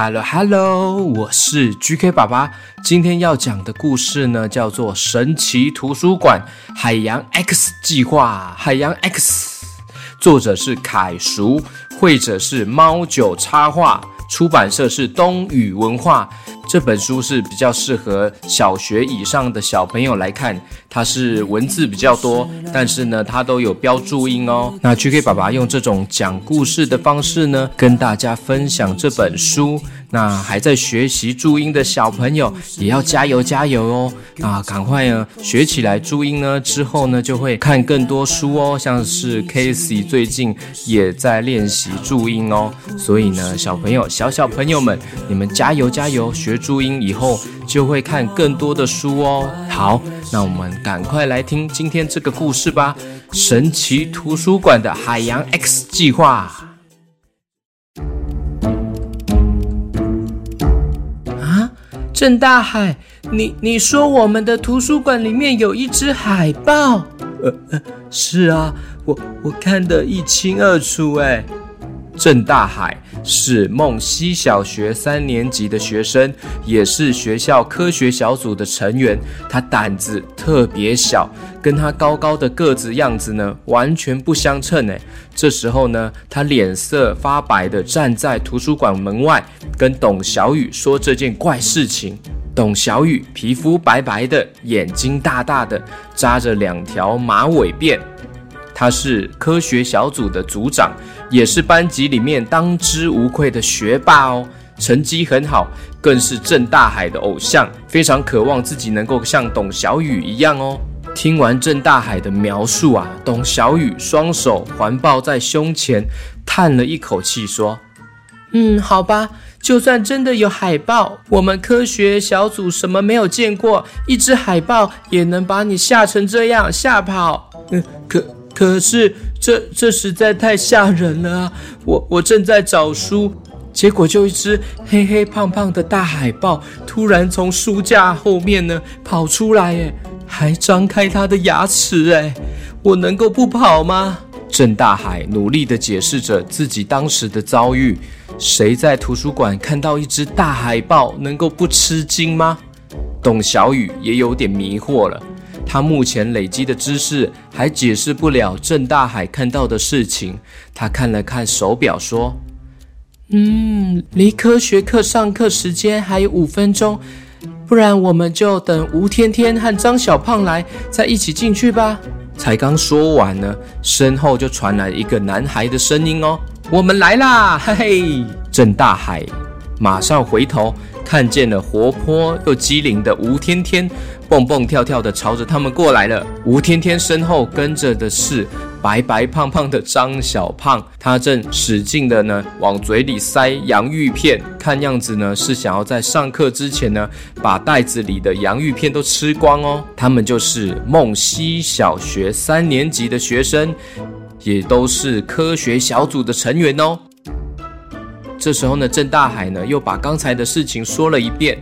Hello Hello，我是 GK 爸爸。今天要讲的故事呢，叫做《神奇图书馆海洋 X 计划》。海洋 X，作者是凯叔，绘者是猫九插画，出版社是东宇文化。这本书是比较适合小学以上的小朋友来看，它是文字比较多，但是呢，它都有标注音哦。那 GK 爸爸用这种讲故事的方式呢，跟大家分享这本书。那还在学习注音的小朋友也要加油加油哦！啊，赶快呢学起来注音呢，之后呢就会看更多书哦。像是 Casey 最近也在练习注音哦，所以呢，小朋友小小朋友们，你们加油加油，学注音以后就会看更多的书哦。好，那我们赶快来听今天这个故事吧，《神奇图书馆的海洋 X 计划》。啊郑大海，你。你。说我们的图书馆里面有一只海豹？呃呃，是啊，我我看得一清二楚哎。郑大海是梦溪小学三年级的学生，也是学校科学小组的成员。他胆子特别小，跟他高高的个子样子呢完全不相称哎。这时候呢，他脸色发白的站在图书馆门外，跟董小雨说这件怪事情。董小雨皮肤白白的，眼睛大大的，扎着两条马尾辫。他是科学小组的组长，也是班级里面当之无愧的学霸哦，成绩很好，更是郑大海的偶像，非常渴望自己能够像董小雨一样哦。听完郑大海的描述啊，董小雨双手环抱在胸前，叹了一口气说：“嗯，好吧，就算真的有海豹，我们科学小组什么没有见过，一只海豹也能把你吓成这样，吓跑。嗯，可。”可是这这实在太吓人了啊！我我正在找书，结果就一只黑黑胖胖的大海豹突然从书架后面呢跑出来，哎，还张开它的牙齿，哎，我能够不跑吗？郑大海努力地解释着自己当时的遭遇。谁在图书馆看到一只大海豹能够不吃惊吗？董小雨也有点迷惑了。他目前累积的知识还解释不了郑大海看到的事情。他看了看手表，说：“嗯，离科学课上课时间还有五分钟，不然我们就等吴天天和张小胖来，再一起进去吧。”才刚说完呢，身后就传来一个男孩的声音：“哦，我们来啦！”嘿嘿，郑大海马上回头。看见了活泼又机灵的吴天天，蹦蹦跳跳的朝着他们过来了。吴天天身后跟着的是白白胖胖的张小胖，他正使劲的呢往嘴里塞洋芋片，看样子呢是想要在上课之前呢把袋子里的洋芋片都吃光哦。他们就是梦溪小学三年级的学生，也都是科学小组的成员哦。这时候呢，郑大海呢又把刚才的事情说了一遍。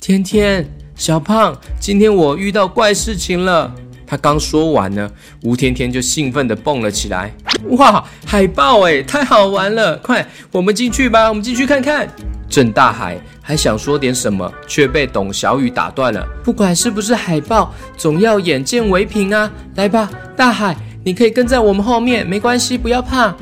天天，小胖，今天我遇到怪事情了。他刚说完呢，吴天天就兴奋地蹦了起来。哇，海豹诶，太好玩了！快，我们进去吧，我们进去看看。郑大海还想说点什么，却被董小雨打断了。不管是不是海豹，总要眼见为凭啊！来吧，大海，你可以跟在我们后面，没关系，不要怕。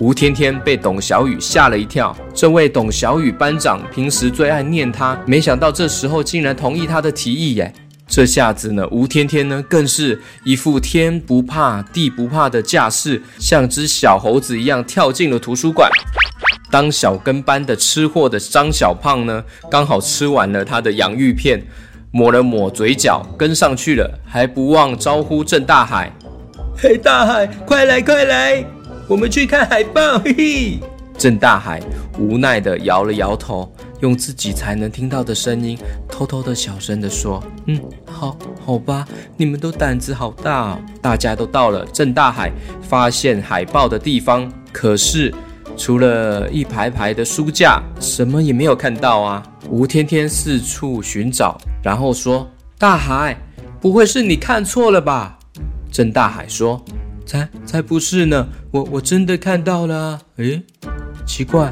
吴天天被董小雨吓了一跳，这位董小雨班长平时最爱念他，没想到这时候竟然同意他的提议耶！这下子呢，吴天天呢更是一副天不怕地不怕的架势，像只小猴子一样跳进了图书馆。当小跟班的吃货的张小胖呢，刚好吃完了他的洋芋片，抹了抹嘴角，跟上去了，还不忘招呼郑大海：“嘿，大海，快来快来！”我们去看海豹，嘿嘿。郑大海无奈地摇了摇头，用自己才能听到的声音，偷偷的小声地说：“嗯，好，好吧，你们都胆子好大哦。”大家都到了郑大海发现海豹的地方，可是除了一排排的书架，什么也没有看到啊。吴天天四处寻找，然后说：“大海，不会是你看错了吧？”郑大海说。才才不是呢！我我真的看到了。诶，奇怪，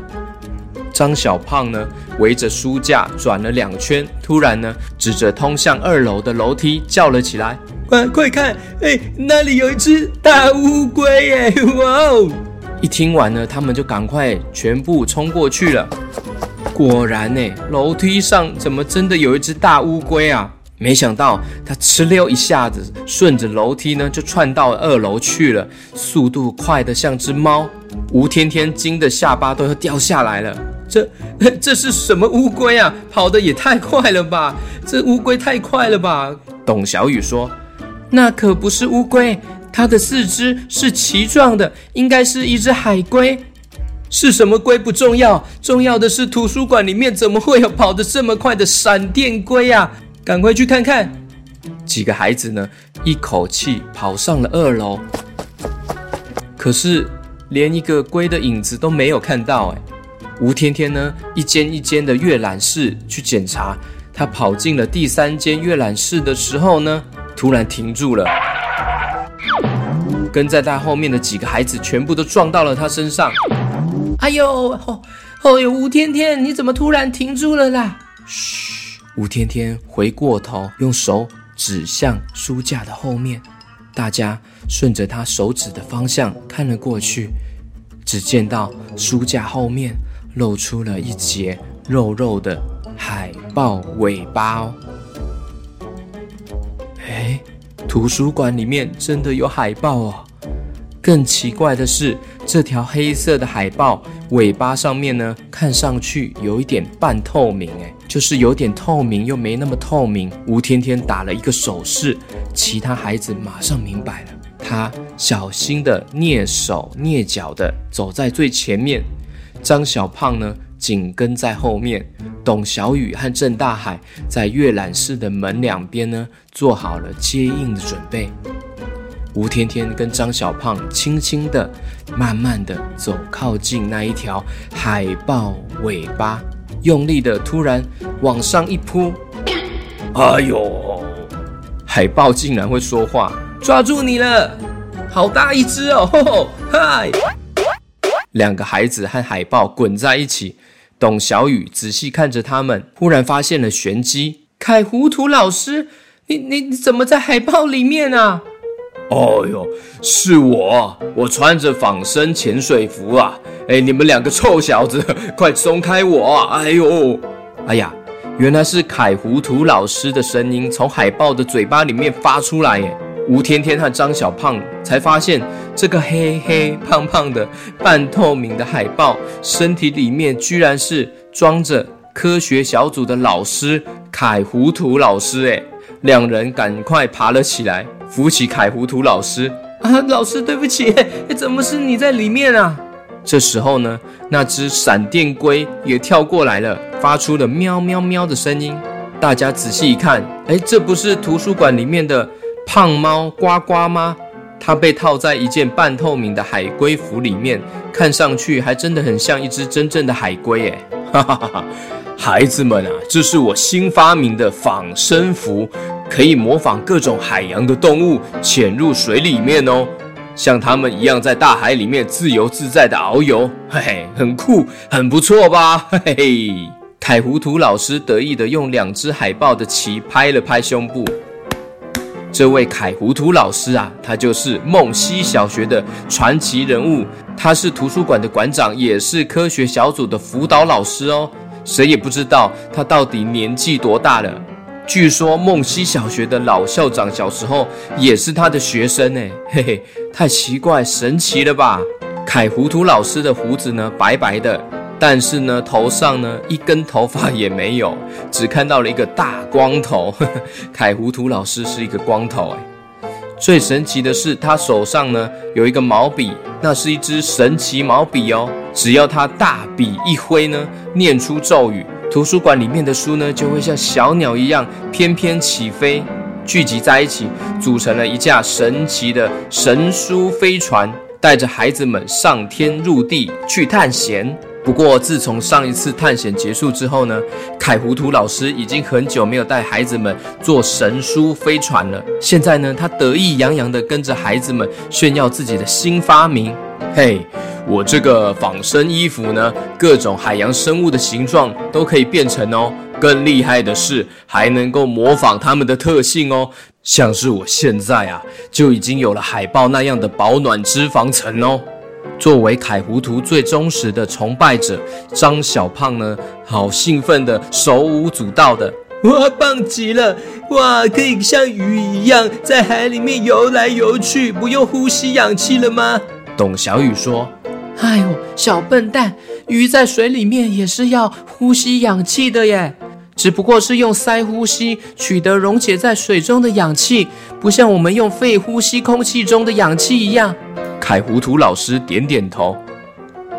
张小胖呢，围着书架转了两圈，突然呢，指着通向二楼的楼梯叫了起来：“快快看，哎，那里有一只大乌龟耶！哇哦！”一听完呢，他们就赶快全部冲过去了。果然呢，楼梯上怎么真的有一只大乌龟啊？没想到它哧溜一下子顺着楼梯呢就窜到二楼去了，速度快得像只猫。吴天天惊得下巴都要掉下来了。这 这是什么乌龟啊？跑得也太快了吧！这乌龟太快了吧！董小雨说：“那可不是乌龟，它的四肢是鳍状的，应该是一只海龟。”是什么龟不重要，重要的是图书馆里面怎么会有跑得这么快的闪电龟啊？赶快去看看！几个孩子呢，一口气跑上了二楼，可是连一个龟的影子都没有看到。哎，吴天天呢，一间一间的阅览室去检查，他跑进了第三间阅览室的时候呢，突然停住了。跟在他后面的几个孩子全部都撞到了他身上。哎呦，哦，哦呦，吴天天，你怎么突然停住了啦？嘘，吴天天回过头，用手指向书架的后面。大家顺着他手指的方向看了过去，只见到书架后面露出了一截肉肉的海豹尾巴哦。哎，图书馆里面真的有海豹哦！更奇怪的是，这条黑色的海豹尾巴上面呢，看上去有一点半透明，哎，就是有点透明又没那么透明。吴天天打了一个手势，其他孩子马上明白了。他小心的蹑手蹑脚的走在最前面，张小胖呢紧跟在后面，董小雨和郑大海在阅览室的门两边呢做好了接应的准备。吴天天跟张小胖轻轻的、慢慢的走靠近那一条海豹尾巴，用力的突然往上一扑，哎呦！海豹竟然会说话，抓住你了！好大一只哦！吼吼，嗨！两个孩子和海豹滚在一起，董小雨仔细看着他们，忽然发现了玄机。凯糊涂老师，你你你怎么在海豹里面啊？哦哟，是我，我穿着仿生潜水服啊！哎，你们两个臭小子，快松开我！哎呦，哎呀，原来是凯糊涂老师的声音从海豹的嘴巴里面发出来耶！吴天天和张小胖才发现，这个黑黑胖胖的半透明的海豹身体里面居然是装着科学小组的老师凯糊涂老师哎！两人赶快爬了起来。扶起凯糊涂老师啊，老师对不起，怎么是你在里面啊？这时候呢，那只闪电龟也跳过来了，发出了喵喵喵的声音。大家仔细一看，哎，这不是图书馆里面的胖猫呱呱吗？它被套在一件半透明的海龟服里面，看上去还真的很像一只真正的海龟哎！哈哈哈哈！孩子们啊，这是我新发明的仿生服。可以模仿各种海洋的动物潜入水里面哦，像他们一样在大海里面自由自在的遨游，嘿嘿，很酷，很不错吧？嘿嘿，凯糊涂老师得意的用两只海豹的鳍拍了拍胸部。这位凯糊涂老师啊，他就是梦溪小学的传奇人物，他是图书馆的馆长，也是科学小组的辅导老师哦。谁也不知道他到底年纪多大了。据说梦溪小学的老校长小时候也是他的学生呢，嘿嘿，太奇怪神奇了吧？凯糊涂老师的胡子呢，白白的，但是呢头上呢一根头发也没有，只看到了一个大光头。呵呵，凯糊涂老师是一个光头哎。最神奇的是他手上呢有一个毛笔，那是一支神奇毛笔哦，只要他大笔一挥呢，念出咒语。图书馆里面的书呢，就会像小鸟一样翩翩起飞，聚集在一起，组成了一架神奇的神书飞船，带着孩子们上天入地去探险。不过，自从上一次探险结束之后呢，凯糊涂老师已经很久没有带孩子们坐神书飞船了。现在呢，他得意洋洋地跟着孩子们炫耀自己的新发明。嘿，我这个仿生衣服呢，各种海洋生物的形状都可以变成哦。更厉害的是，还能够模仿它们的特性哦。像是我现在啊，就已经有了海豹那样的保暖脂肪层哦。作为凯糊涂最忠实的崇拜者，张小胖呢，好兴奋的，手舞足蹈的。哇，棒极了！哇，可以像鱼一样在海里面游来游去，不用呼吸氧气了吗？董小雨说：“哎呦，小笨蛋，鱼在水里面也是要呼吸氧气的耶，只不过是用鳃呼吸取得溶解在水中的氧气，不像我们用肺呼吸空气中的氧气一样。”凯糊涂老师点点头。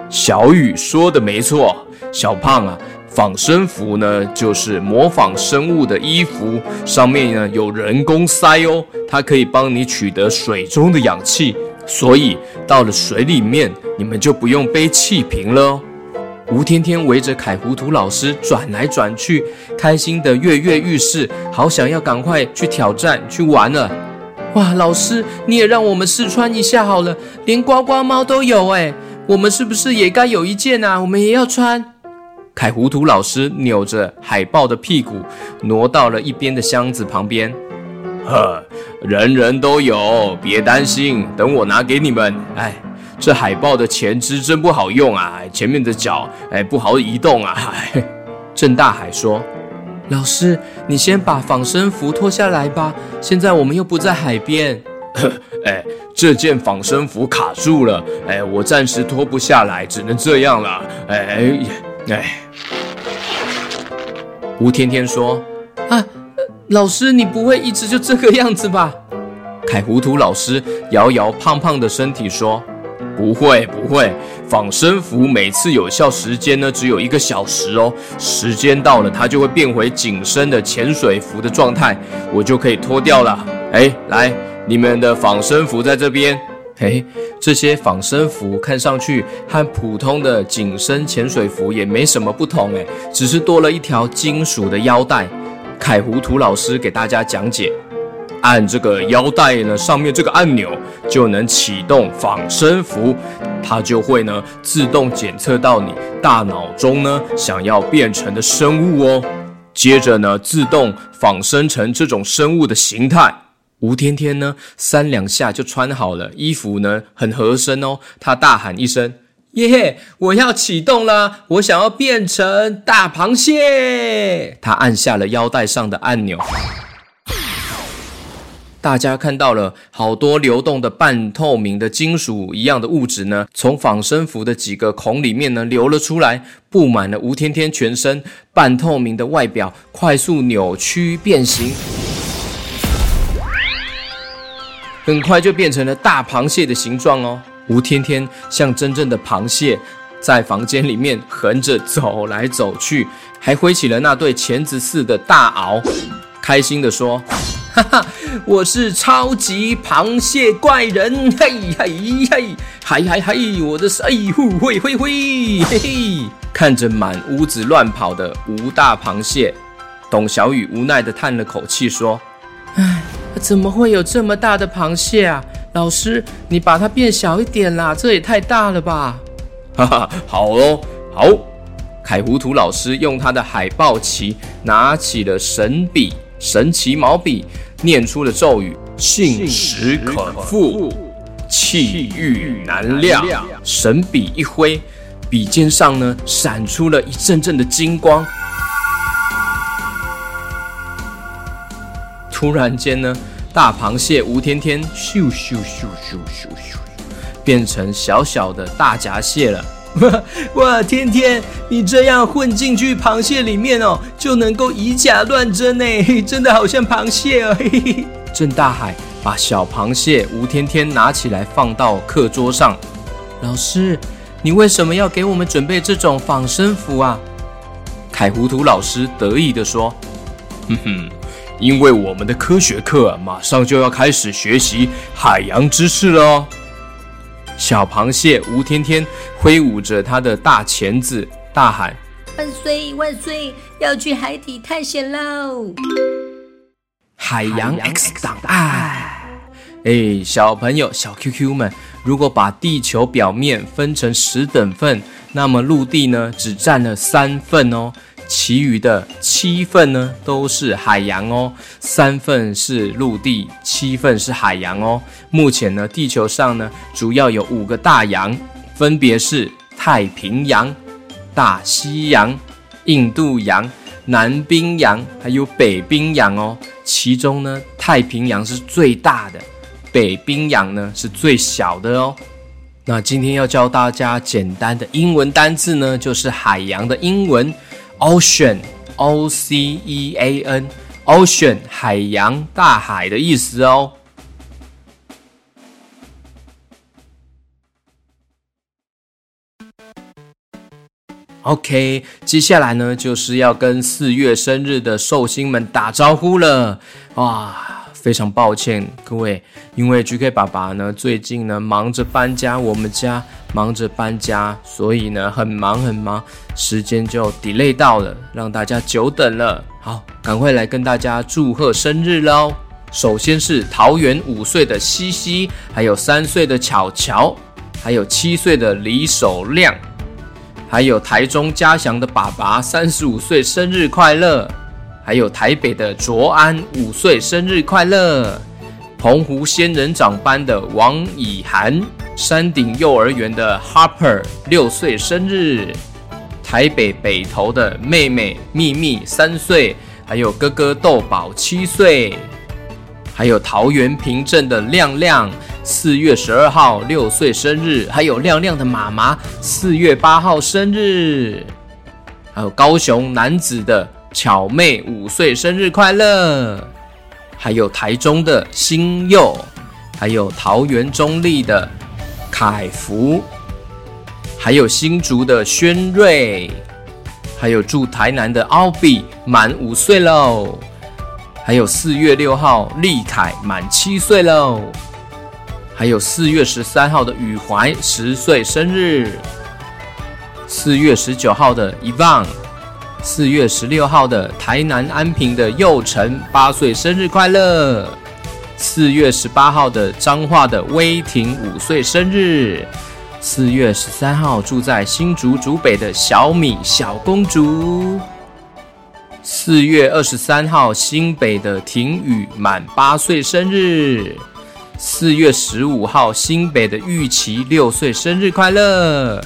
小雨说的没错，小胖啊。仿生服呢，就是模仿生物的衣服，上面呢有人工鳃哦，它可以帮你取得水中的氧气，所以到了水里面，你们就不用背气瓶了哦。吴天天围着凯糊涂老师转来转去，开心的跃跃欲试，好想要赶快去挑战去玩了。哇，老师你也让我们试穿一下好了，连呱呱猫都有哎，我们是不是也该有一件啊？我们也要穿。凯糊涂老师扭着海豹的屁股，挪到了一边的箱子旁边。呵，人人都有，别担心，等我拿给你们。哎，这海豹的前肢真不好用啊，前面的脚哎不好移动啊。郑大海说：“老师，你先把仿生服脱下来吧，现在我们又不在海边。”哎，这件仿生服卡住了，哎，我暂时脱不下来，只能这样了。哎。哎，吴天天说：“啊，老师，你不会一直就这个样子吧？”凯糊涂老师摇摇胖胖的身体说：“不会，不会，仿生服每次有效时间呢只有一个小时哦，时间到了它就会变回紧身的潜水服的状态，我就可以脱掉了。哎，来，你们的仿生服在这边。”嘿，这些仿生服看上去和普通的紧身潜水服也没什么不同，诶，只是多了一条金属的腰带。凯糊涂老师给大家讲解，按这个腰带呢，上面这个按钮就能启动仿生服，它就会呢自动检测到你大脑中呢想要变成的生物哦，接着呢自动仿生成这种生物的形态。吴天天呢，三两下就穿好了衣服呢，很合身哦。他大喊一声：“耶！我要启动了，我想要变成大螃蟹。”他按下了腰带上的按钮，大家看到了好多流动的半透明的金属一样的物质呢，从仿生服的几个孔里面呢流了出来，布满了吴天天全身。半透明的外表快速扭曲变形。很快就变成了大螃蟹的形状哦。吴天天像真正的螃蟹，在房间里面横着走来走去，还挥起了那对钳子似的大螯，开心地说：“哈哈，我是超级螃蟹怪人！嘿嘿嘿，嗨嗨嗨，我的哎呼会灰灰，嘿嘿！”看着满屋子乱跑的吴大螃蟹，董小雨无奈地叹了口气说：“唉。”怎么会有这么大的螃蟹啊？老师，你把它变小一点啦，这也太大了吧！哈哈，好哦，好。凯糊涂老师用他的海豹旗拿起了神笔，神奇毛笔，念出了咒语：信实可复，气欲难量。神笔一挥，笔尖上呢闪出了一阵阵的金光。突然间呢，大螃蟹吴天天咻咻咻咻咻咻，变成小小的大闸蟹了。哇，天天，你这样混进去螃蟹里面哦，就能够以假乱真呢，真的好像螃蟹哦。郑大海把小螃蟹吴天天拿起来放到课桌上。老师，你为什么要给我们准备这种仿生服啊？凯糊涂老师得意地说：“哼哼。”因为我们的科学课马上就要开始学习海洋知识了哦。小螃蟹吴天天挥舞着他的大钳子，大喊：“万岁万岁！要去海底探险喽！”海洋 X 档案。哎，小朋友、小 QQ 们，如果把地球表面分成十等份，那么陆地呢只占了三份哦，其余的七份呢都是海洋哦。三份是陆地，七份是海洋哦。目前呢，地球上呢主要有五个大洋，分别是太平洋、大西洋、印度洋、南冰洋，还有北冰洋哦。其中呢，太平洋是最大的。北冰洋呢是最小的哦。那今天要教大家简单的英文单字呢，就是海洋的英文 ocean，o c e a n，ocean 海洋大海的意思哦。OK，接下来呢就是要跟四月生日的寿星们打招呼了，哇！非常抱歉，各位，因为 GK 爸爸呢最近呢忙着搬家，我们家忙着搬家，所以呢很忙很忙，时间就 delay 到了，让大家久等了。好，赶快来跟大家祝贺生日喽！首先是桃园五岁的西西，还有三岁的巧巧，还有七岁的李守亮，还有台中嘉祥的爸爸三十五岁生日快乐。还有台北的卓安五岁生日快乐，澎湖仙人掌班的王以涵，山顶幼儿园的 Harper 六岁生日，台北北投的妹妹秘密三岁，还有哥哥豆宝七岁，还有桃园平镇的亮亮四月十二号六岁生日，还有亮亮的妈妈四月八号生日，还有高雄男子的。巧妹五岁生日快乐，还有台中的新佑，还有桃园中立的凯福，还有新竹的轩瑞，还有住台南的奥比满五岁喽，还有四月六号立凯满七岁喽，还有四月十三号的宇怀十岁生日，四月十九号的伊旺。四月十六号的台南安平的佑成八岁生日快乐。四月十八号的彰化的威霆五岁生日。四月十三号住在新竹竹北的小米小公主。四月二十三号新北的婷雨满八岁生日。四月十五号新北的玉琪六岁生日快乐。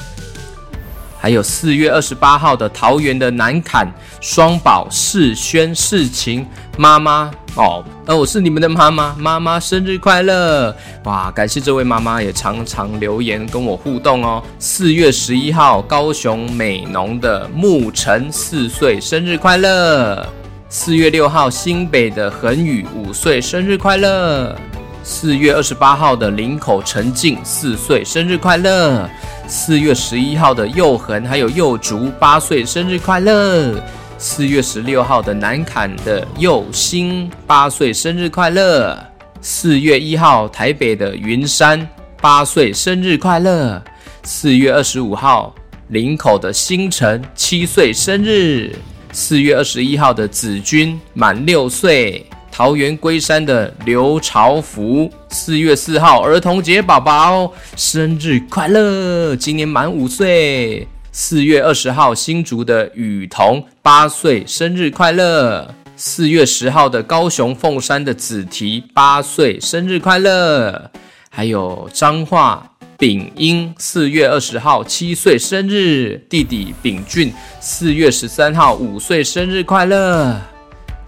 还有四月二十八号的桃园的南坎双宝世轩世晴妈妈哦，呃，我是你们的妈妈，妈妈生日快乐！哇，感谢这位妈妈也常常留言跟我互动哦。四月十一号高雄美浓的沐晨四岁生日快乐。四月六号新北的恒宇五岁生日快乐。四月二十八号的林口陈静四岁生日快乐。四月十一号的佑恒还有佑竹八岁生日快乐。四月十六号的南坎的佑星八岁生日快乐。四月一号台北的云山八岁生日快乐。四月二十五号林口的星辰七岁生日。四月二十一号的子君满六岁。桃园龟山的刘朝福，四月四号儿童节宝宝生日快乐，今年满五岁。四月二十号新竹的雨桐八岁生日快乐。四月十号的高雄凤山的子提八岁生日快乐。还有彰化丙英四月二十号七岁生日，弟弟丙俊四月十三号五岁生日快乐。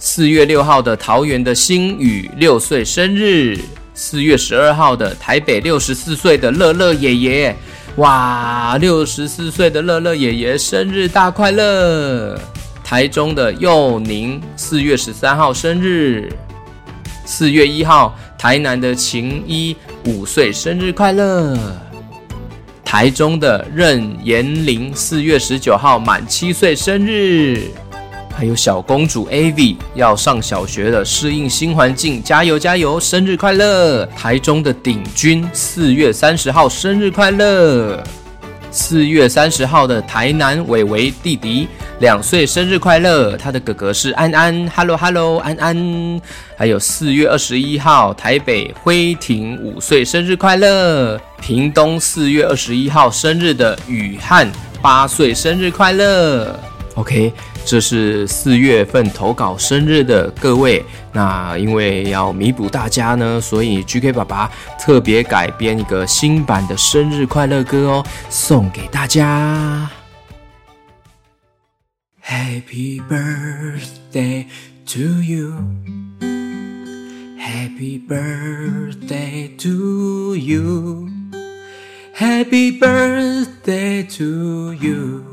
四月六号的桃园的星宇六岁生日，四月十二号的台北六十四岁的乐乐爷爷，哇，六十四岁的乐乐爷爷生日大快乐！台中的佑宁四月十三号生日，四月一号台南的晴一五岁生日快乐，台中的任延龄四月十九号满七岁生日。还有小公主 AV 要上小学了，适应新环境，加油加油！生日快乐！台中的鼎君四月三十号生日快乐！四月三十号的台南伟伟弟弟两岁生日快乐。他的哥哥是安安，Hello Hello，安安。还有四月二十一号，台北辉婷五岁生日快乐。屏东四月二十一号生日的雨汉八岁生日快乐。OK，这是四月份投稿生日的各位。那因为要弥补大家呢，所以 GK 爸爸特别改编一个新版的生日快乐歌哦，送给大家。Happy birthday to you. Happy birthday to you. Happy birthday to you.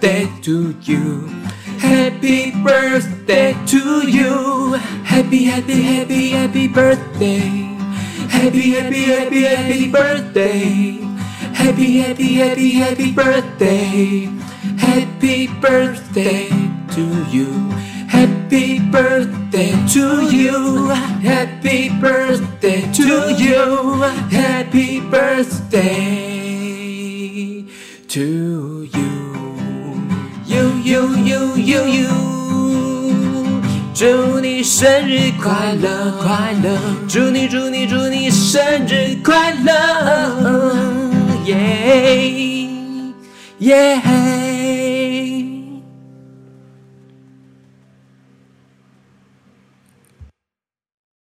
to you. Happy birthday to you. Happy, happy, happy, happy birthday. Happy, happy, happy, happy birthday. Happy, happy, happy, happy birthday. Happy birthday to you. Happy birthday to you. Happy birthday to you. Happy birthday to you. 呦呦呦呦祝你生日快乐，快乐！祝你，祝你，祝你生日快乐！耶耶。